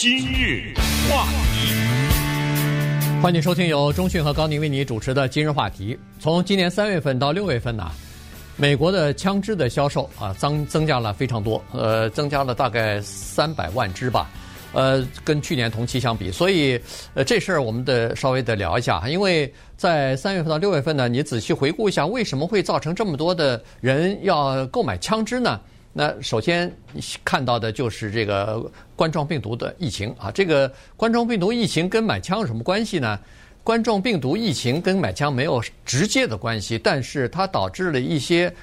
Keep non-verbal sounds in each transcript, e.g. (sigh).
今日话题，欢迎收听由中讯和高宁为你主持的今日话题。从今年三月份到六月份呢，美国的枪支的销售啊增增加了非常多，呃，增加了大概三百万支吧，呃，跟去年同期相比，所以呃这事儿我们得稍微得聊一下，因为在三月份到六月份呢，你仔细回顾一下，为什么会造成这么多的人要购买枪支呢？那首先看到的就是这个冠状病毒的疫情啊，这个冠状病毒疫情跟买枪有什么关系呢？冠状病毒疫情跟买枪没有直接的关系，但是它导致了一些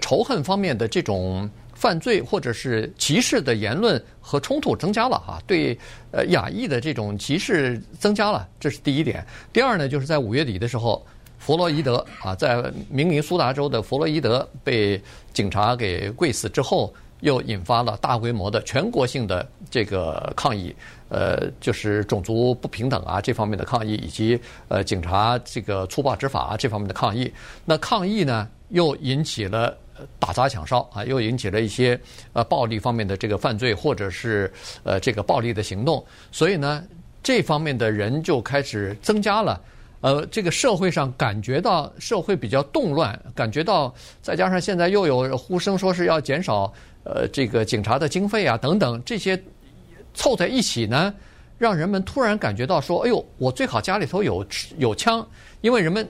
仇恨方面的这种犯罪或者是歧视的言论和冲突增加了啊，对呃亚裔的这种歧视增加了，这是第一点。第二呢，就是在五月底的时候。弗洛伊德啊，在明尼苏达州的弗洛伊德被警察给跪死之后，又引发了大规模的全国性的这个抗议，呃，就是种族不平等啊这方面的抗议，以及呃警察这个粗暴执法啊这方面的抗议。那抗议呢，又引起了打砸抢烧啊，又引起了一些呃暴力方面的这个犯罪，或者是呃这个暴力的行动。所以呢，这方面的人就开始增加了。呃，这个社会上感觉到社会比较动乱，感觉到再加上现在又有呼声说是要减少呃这个警察的经费啊等等这些凑在一起呢，让人们突然感觉到说，哎呦，我最好家里头有有枪，因为人们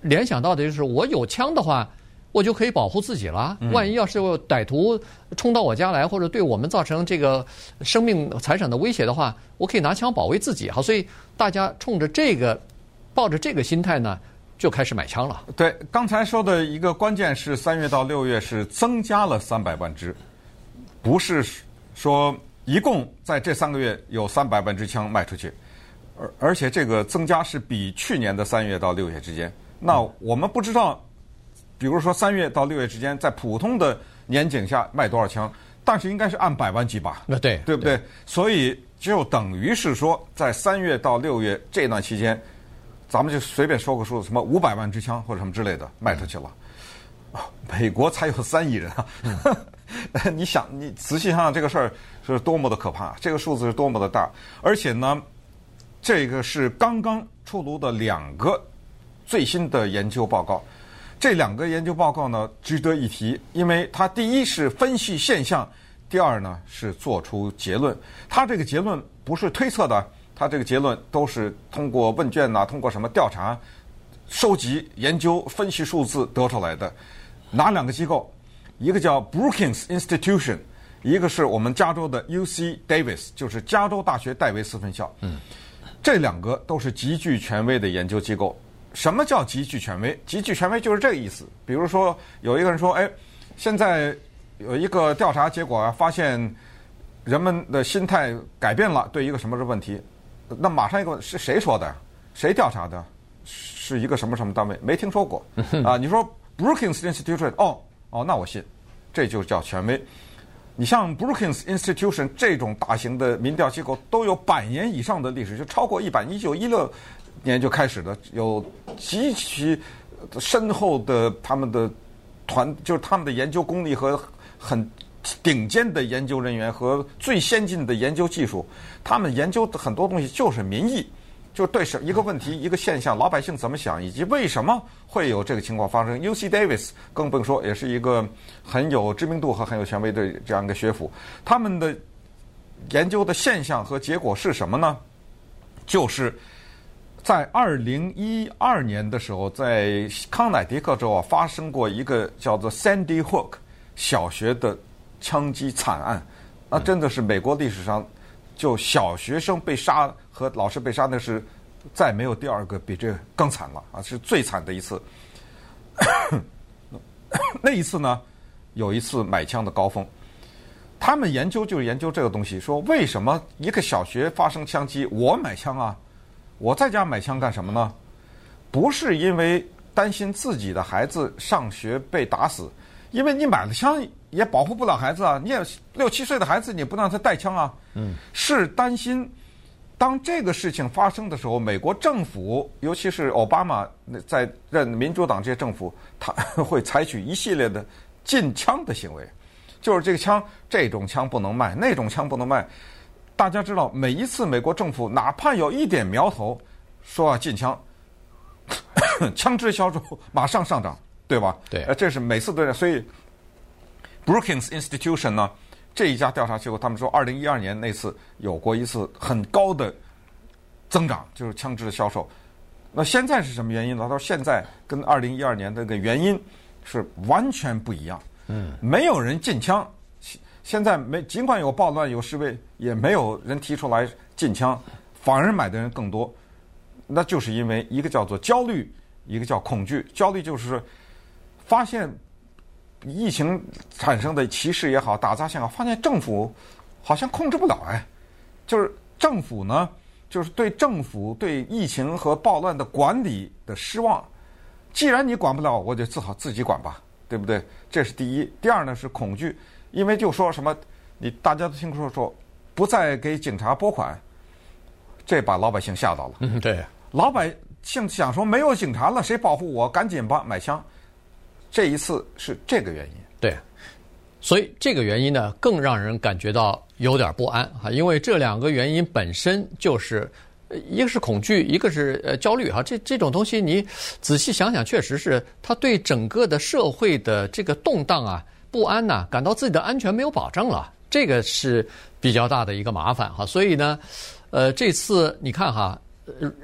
联想到的就是我有枪的话，我就可以保护自己了。万一要是有歹徒冲到我家来，或者对我们造成这个生命财产的威胁的话，我可以拿枪保卫自己。好，所以大家冲着这个。抱着这个心态呢，就开始买枪了。对，刚才说的一个关键是三月到六月是增加了三百万支，不是说一共在这三个月有三百万支枪卖出去，而而且这个增加是比去年的三月到六月之间。那我们不知道，比如说三月到六月之间在普通的年景下卖多少枪，但是应该是按百万计吧？那对，对不对？对。所以就等于是说，在三月到六月这段期间。咱们就随便说个数字，什么五百万支枪或者什么之类的卖出去了，美国才有三亿人啊！(laughs) 你想，你仔细想想这个事儿是多么的可怕，这个数字是多么的大，而且呢，这个是刚刚出炉的两个最新的研究报告，这两个研究报告呢值得一提，因为它第一是分析现象，第二呢是做出结论，它这个结论不是推测的。他这个结论都是通过问卷呐，通过什么调查、收集、研究、分析数字得出来的。哪两个机构？一个叫 Brookings Institution，一个是我们加州的 UC Davis，就是加州大学戴维斯分校。嗯，这两个都是极具权威的研究机构。什么叫极具权威？极具权威就是这个意思。比如说，有一个人说：“哎，现在有一个调查结果啊，发现人们的心态改变了，对一个什么的问题。”那马上一个是谁说的？谁调查的？是一个什么什么单位？没听说过 (laughs) 啊！你说 Brookings Institution，哦哦，那我信，这就叫权威。你像 Brookings Institution 这种大型的民调机构，都有百年以上的历史，就超过一百，一九一六年就开始的，有极其深厚的他们的团，就是他们的研究功力和很。顶尖的研究人员和最先进的研究技术，他们研究的很多东西就是民意，就对什一个问题、一个现象，老百姓怎么想，以及为什么会有这个情况发生。UC Davis 更不用说，也是一个很有知名度和很有权威的这样一个学府。他们的研究的现象和结果是什么呢？就是在二零一二年的时候，在康乃狄克州啊发生过一个叫做 Sandy Hook 小学的。枪击惨案，那真的是美国历史上就小学生被杀和老师被杀，那是再没有第二个比这更惨了啊！是最惨的一次。(coughs) 那一次呢，有一次买枪的高峰，他们研究就是研究这个东西，说为什么一个小学发生枪击，我买枪啊？我在家买枪干什么呢？不是因为担心自己的孩子上学被打死，因为你买了枪。也保护不了孩子啊！你也六七岁的孩子，你不让他带枪啊？嗯，是担心当这个事情发生的时候，美国政府，尤其是奥巴马在任民主党这些政府，他会采取一系列的禁枪的行为，就是这个枪，这种枪不能卖，那种枪不能卖。大家知道，每一次美国政府哪怕有一点苗头说要禁枪，枪支销售马上上涨，对吧？对，呃，这是每次都这样。所以，Brookings Institution 呢，这一家调查机构，他们说，二零一二年那次有过一次很高的增长，就是枪支的销售。那现在是什么原因呢？他说现在跟二零一二年的那个原因是完全不一样。嗯，没有人禁枪，现在没尽管有暴乱有示威，也没有人提出来禁枪，反而买的人更多。那就是因为一个叫做焦虑，一个叫恐惧。焦虑就是发现疫情产生的歧视也好，打砸抢发现政府好像控制不了哎，就是政府呢。就是对政府对疫情和暴乱的管理的失望。既然你管不了，我就只好自己管吧，对不对？这是第一。第二呢是恐惧，因为就说什么，你大家都听说说不再给警察拨款，这把老百姓吓到了。嗯，对。老百姓想说没有警察了，谁保护我？赶紧吧，买枪。这一次是这个原因。对。所以这个原因呢，更让人感觉到有点不安哈，因为这两个原因本身就是，一个是恐惧，一个是呃焦虑哈。这这种东西你仔细想想，确实是他对整个的社会的这个动荡啊、不安呐，感到自己的安全没有保证了，这个是比较大的一个麻烦哈。所以呢，呃，这次你看哈。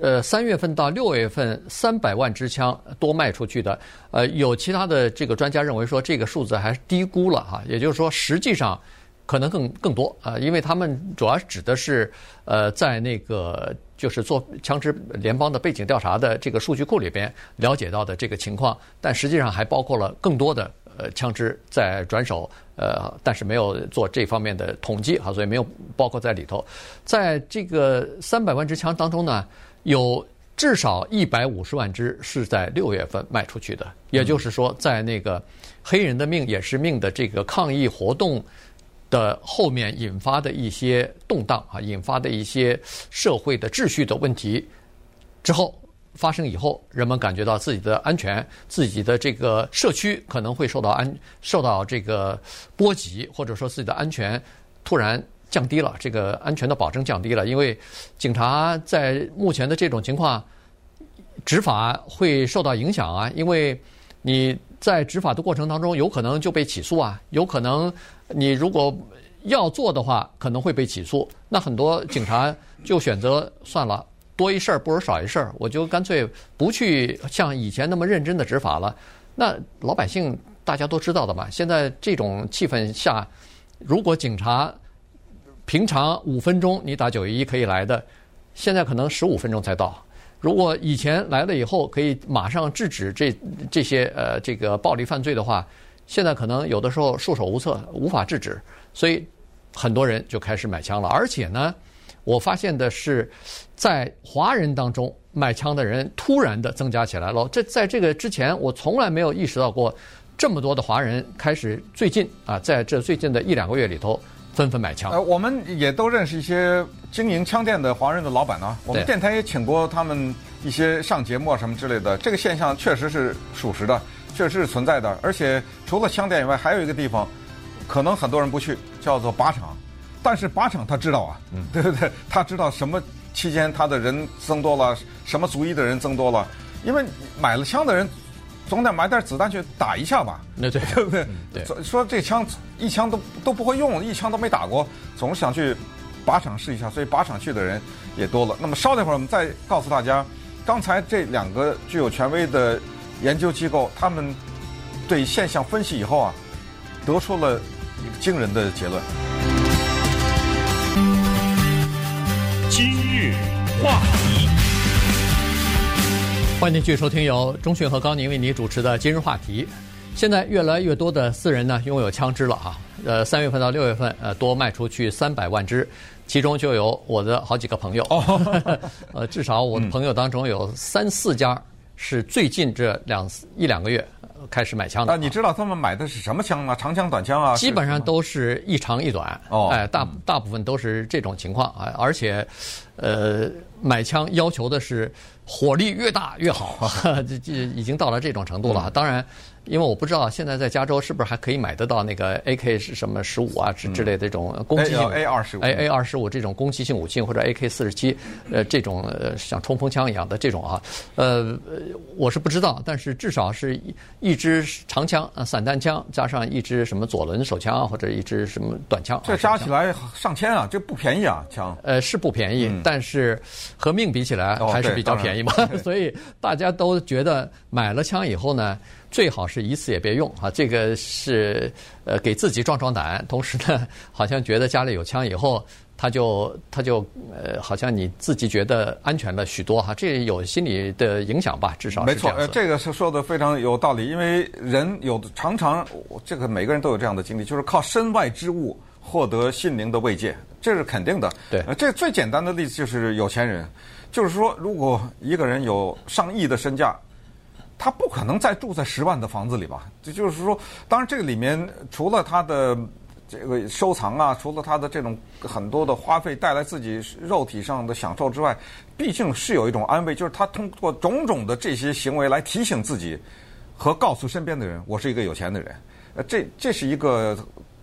呃，三月份到六月份，三百万支枪多卖出去的。呃，有其他的这个专家认为说，这个数字还是低估了哈。也就是说，实际上可能更更多啊，因为他们主要指的是呃，在那个就是做枪支联邦的背景调查的这个数据库里边了解到的这个情况，但实际上还包括了更多的呃枪支在转手。呃，但是没有做这方面的统计哈，所以没有包括在里头。在这个三百万支枪当中呢，有至少一百五十万支是在六月份卖出去的。也就是说，在那个“黑人的命也是命”的这个抗议活动的后面引发的一些动荡啊，引发的一些社会的秩序的问题之后。发生以后，人们感觉到自己的安全，自己的这个社区可能会受到安受到这个波及，或者说自己的安全突然降低了，这个安全的保证降低了。因为警察在目前的这种情况，执法会受到影响啊。因为你在执法的过程当中，有可能就被起诉啊，有可能你如果要做的话，可能会被起诉。那很多警察就选择算了。多一事儿不如少一事儿，我就干脆不去像以前那么认真的执法了。那老百姓大家都知道的嘛，现在这种气氛下，如果警察平常五分钟你打九一一可以来的，现在可能十五分钟才到。如果以前来了以后可以马上制止这这些呃这个暴力犯罪的话，现在可能有的时候束手无策，无法制止，所以很多人就开始买枪了，而且呢。我发现的是，在华人当中买枪的人突然的增加起来了。这在这个之前，我从来没有意识到过，这么多的华人开始最近啊，在这最近的一两个月里头纷纷买枪。呃，我们也都认识一些经营枪店的华人的老板呢。我们电台也请过他们一些上节目啊什么之类的。这个现象确实是属实的，确实是存在的。而且除了枪店以外，还有一个地方，可能很多人不去，叫做靶场。但是靶场他知道啊，对不对？他知道什么期间他的人增多了，什么族裔的人增多了，因为买了枪的人总得买点子弹去打一下吧，那对，对不对？对，说这枪一枪都都不会用，一枪都没打过，总是想去靶场试一下，所以靶场去的人也多了。那么稍等一会儿，我们再告诉大家，刚才这两个具有权威的研究机构，他们对现象分析以后啊，得出了一个惊人的结论。日话题，欢迎您继续收听由钟讯和高宁为您主持的《今日话题》。现在越来越多的私人呢拥有枪支了啊，呃，三月份到六月份，呃，多卖出去三百万支，其中就有我的好几个朋友，(laughs) 呃，至少我的朋友当中有三四家是最近这两一两个月。开始买枪的，那你知道他们买的是什么枪吗？长枪、短枪啊？基本上都是一长一短。哦，哎，大大部分都是这种情况啊，而且，呃，买枪要求的是火力越大越好，(laughs) 这这已经到了这种程度了。当然，因为我不知道现在在加州是不是还可以买得到那个 AK 是什么十五啊之之类的这种攻击性 A 二十五 A A 二十五这种攻击性武器或者 AK 四十七呃这种呃像冲锋枪一样的这种啊，呃我是不知道，但是至少是一一支长枪啊散弹枪加上一支什么左轮手枪啊或者一支什么短枪，这加起来上千啊，这不便宜啊枪。呃是不便宜，嗯、但是和命比起来还是比较便宜嘛，哦、(laughs) (laughs) 所以大家都觉得买了枪以后呢。最好是一次也别用啊！这个是呃给自己壮壮胆，同时呢，好像觉得家里有枪以后，他就他就呃，好像你自己觉得安全了许多哈。这有心理的影响吧？至少是没错，呃，这个是说的非常有道理。因为人有常常这个每个人都有这样的经历，就是靠身外之物获得心灵的慰藉，这是肯定的。对，呃，这最简单的例子就是有钱人，就是说，如果一个人有上亿的身价。他不可能再住在十万的房子里吧？这就是说，当然这个里面除了他的这个收藏啊，除了他的这种很多的花费带来自己肉体上的享受之外，毕竟是有一种安慰，就是他通过种种的这些行为来提醒自己和告诉身边的人，我是一个有钱的人。呃，这这是一个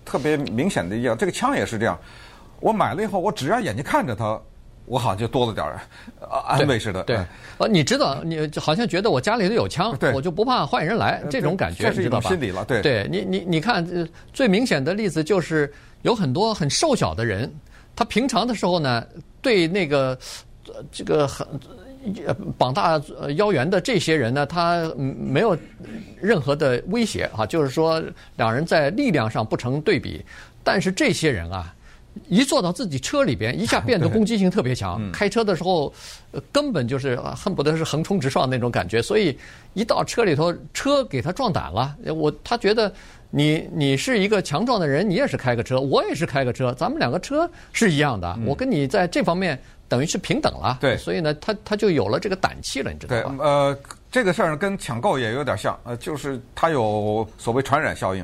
特别明显的一样。这个枪也是这样，我买了以后，我只要眼睛看着它。我好像就多了点儿安慰似的。对，呃，你知道，你好像觉得我家里头有枪，我就不怕坏人来，这种感觉，这是一种心理了。对，对你，你，你看，最明显的例子就是有很多很瘦小的人，他平常的时候呢，对那个这个很膀大腰圆的这些人呢，他没有任何的威胁啊，就是说两人在力量上不成对比，但是这些人啊。一坐到自己车里边，一下变得 (laughs) 攻击性特别强。开车的时候，根本就是恨不得是横冲直撞那种感觉。所以一到车里头，车给他撞胆了。我他觉得你你是一个强壮的人，你也是开个车，我也是开个车，咱们两个车是一样的。我跟你在这方面等于是平等了。对，所以呢，他他就有了这个胆气了，你知道吧？对，呃，这个事儿跟抢购也有点像，呃，就是它有所谓传染效应。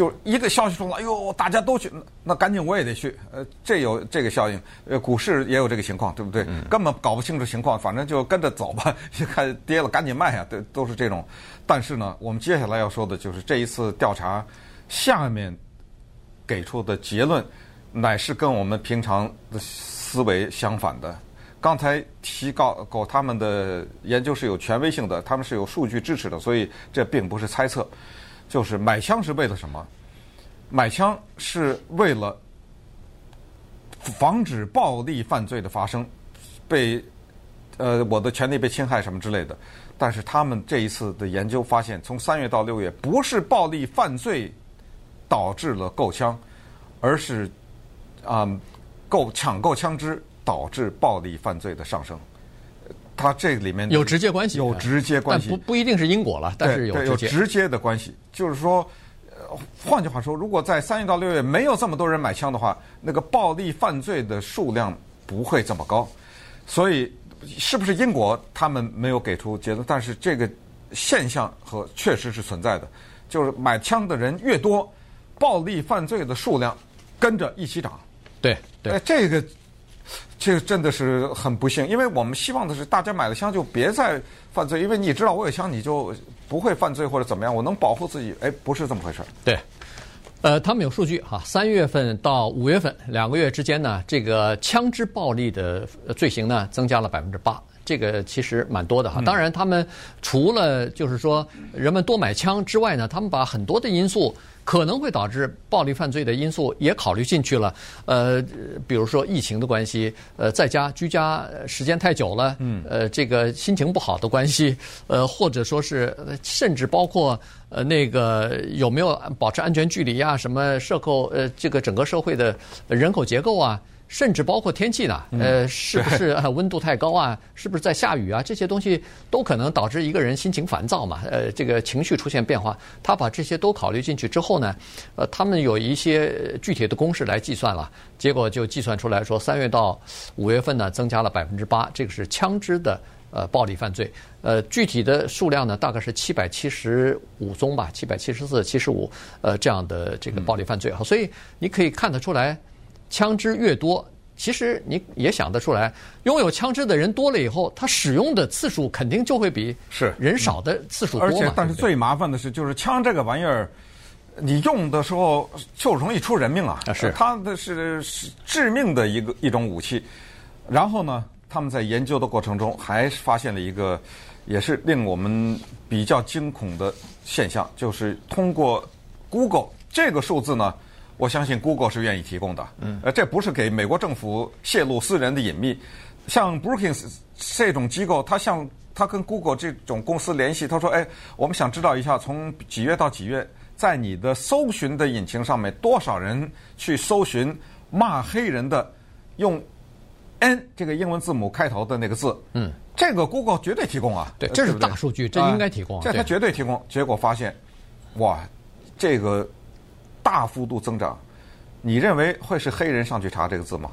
就一个消息出来，哎呦，大家都去，那赶紧我也得去。呃，这有这个效应，呃，股市也有这个情况，对不对？嗯、根本搞不清楚情况，反正就跟着走吧。(laughs) 一看跌了，赶紧卖啊，对，都是这种。但是呢，我们接下来要说的就是这一次调查下面给出的结论，乃是跟我们平常的思维相反的。刚才提告过他们的研究是有权威性的，他们是有数据支持的，所以这并不是猜测。就是买枪是为了什么？买枪是为了防止暴力犯罪的发生，被呃我的权利被侵害什么之类的。但是他们这一次的研究发现，从三月到六月，不是暴力犯罪导致了购枪，而是啊购抢购枪支导致暴力犯罪的上升。它这里面有直接关系，有直接关系，不不一定是因果了，但是有直接，有直接的关系。就是说，呃，换句话说，如果在三月到六月没有这么多人买枪的话，那个暴力犯罪的数量不会这么高。所以，是不是因果，他们没有给出结论。但是这个现象和确实是存在的，就是买枪的人越多，暴力犯罪的数量跟着一起涨。对对，这个。这真的是很不幸，因为我们希望的是大家买了枪就别再犯罪，因为你知道我有枪，你就不会犯罪或者怎么样，我能保护自己。哎，不是这么回事儿。对，呃，他们有数据哈，三月份到五月份两个月之间呢，这个枪支暴力的罪行呢增加了百分之八，这个其实蛮多的哈。当然，他们除了就是说人们多买枪之外呢，他们把很多的因素。可能会导致暴力犯罪的因素也考虑进去了，呃，比如说疫情的关系，呃，在家居家时间太久了，嗯，呃，这个心情不好的关系，呃，或者说是甚至包括呃那个有没有保持安全距离呀，什么社会呃这个整个社会的人口结构啊。甚至包括天气呢，呃，是不是温度太高啊？是不是在下雨啊？这些东西都可能导致一个人心情烦躁嘛，呃，这个情绪出现变化。他把这些都考虑进去之后呢，呃，他们有一些具体的公式来计算了，结果就计算出来说，三月到五月份呢，增加了百分之八，这个是枪支的呃暴力犯罪，呃，具体的数量呢，大概是七百七十五宗吧，七百七十四、七十五，呃，这样的这个暴力犯罪哈，所以你可以看得出来。枪支越多，其实你也想得出来，拥有枪支的人多了以后，他使用的次数肯定就会比是人少的次数多嘛。而且，但是最麻烦的是，就是枪这个玩意儿，你用的时候就容易出人命啊！啊是它的是是致命的一个一种武器。然后呢，他们在研究的过程中还发现了一个，也是令我们比较惊恐的现象，就是通过 Google 这个数字呢，我相信 Google 是愿意提供的。嗯，呃，这不是给美国政府泄露私人的隐秘。像 Brookings 这种机构，他向他跟 Google 这种公司联系，他说：“哎，我们想知道一下，从几月到几月，在你的搜寻的引擎上面，多少人去搜寻骂黑人的用。” N 这个英文字母开头的那个字，嗯，这个 Google 绝对提供啊，对，这是大数据，这应该提供啊。这它绝对提供。结果发现，哇，这个大幅度增长，你认为会是黑人上去查这个字吗？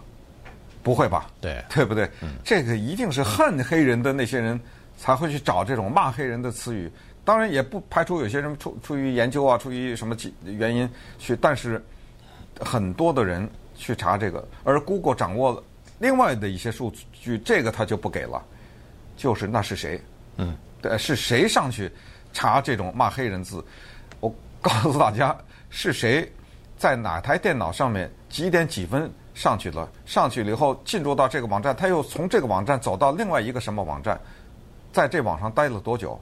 不会吧？对对不对？这个一定是恨黑人的那些人才会去找这种骂黑人的词语。当然，也不排除有些人出出于研究啊，出于什么原因去，但是很多的人去查这个，而 Google 掌握了。另外的一些数据，这个他就不给了，就是那是谁？嗯，对，是谁上去查这种骂黑人字？我告诉大家，是谁在哪台电脑上面几点几分上去了？上去了以后进入到这个网站，他又从这个网站走到另外一个什么网站，在这网上待了多久，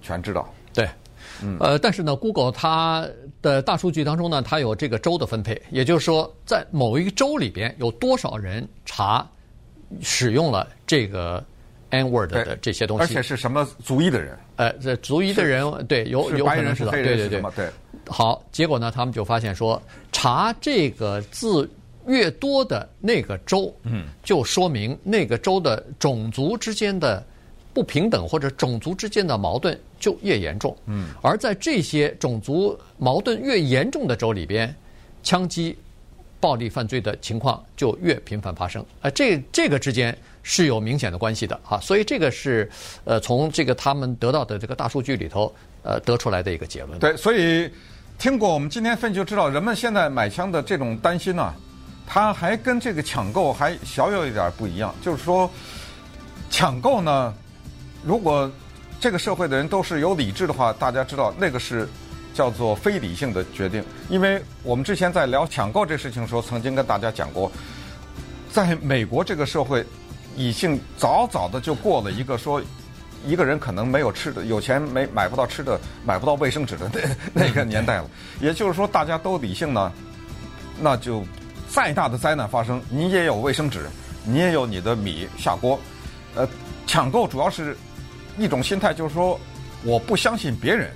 全知道。对，呃，但是呢，Google 它的大数据当中呢，它有这个州的分配，也就是说，在某一个州里边有多少人查使用了这个 N word 的这些东西，而且是什么族裔的人？呃，这族裔的人对有有可能是的，对对对，对。好，结果呢，他们就发现说，查这个字越多的那个州，嗯，就说明那个州的种族之间的。不平等或者种族之间的矛盾就越严重，嗯，而在这些种族矛盾越严重的州里边，枪击、暴力犯罪的情况就越频繁发生，啊，这这个之间是有明显的关系的啊，所以这个是呃从这个他们得到的这个大数据里头呃得出来的一个结论。对，所以听过我们今天分析就知道，人们现在买枪的这种担心呢、啊，它还跟这个抢购还小有一点不一样，就是说抢购呢。如果这个社会的人都是有理智的话，大家知道那个是叫做非理性的决定。因为我们之前在聊抢购这事情的时候，曾经跟大家讲过，在美国这个社会已经早早的就过了一个说一个人可能没有吃的，有钱没买不到吃的，买不到卫生纸的那 (laughs) 那个年代了。也就是说，大家都理性呢，那就再大的灾难发生，你也有卫生纸，你也有你的米下锅。呃，抢购主要是。一种心态就是说，我不相信别人，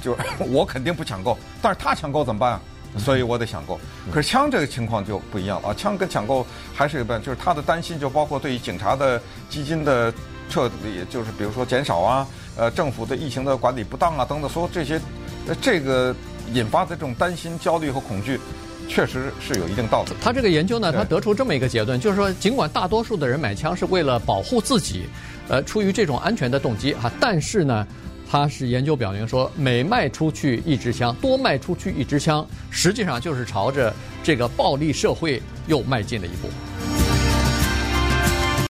就是 (laughs) 我肯定不抢购，但是他抢购怎么办啊？所以我得抢购。可是枪这个情况就不一样了啊，枪跟抢购还是有关，就是他的担心就包括对于警察的基金的撤离，就是比如说减少啊，呃，政府对疫情的管理不当啊等等，所有这些，这个引发的这种担心、焦虑和恐惧，确实是有一定道理。他这个研究呢，他得出这么一个结论，就是说，尽管大多数的人买枪是为了保护自己。呃，出于这种安全的动机哈，但是呢，他是研究表明说，每卖出去一支枪，多卖出去一支枪，实际上就是朝着这个暴力社会又迈进了一步。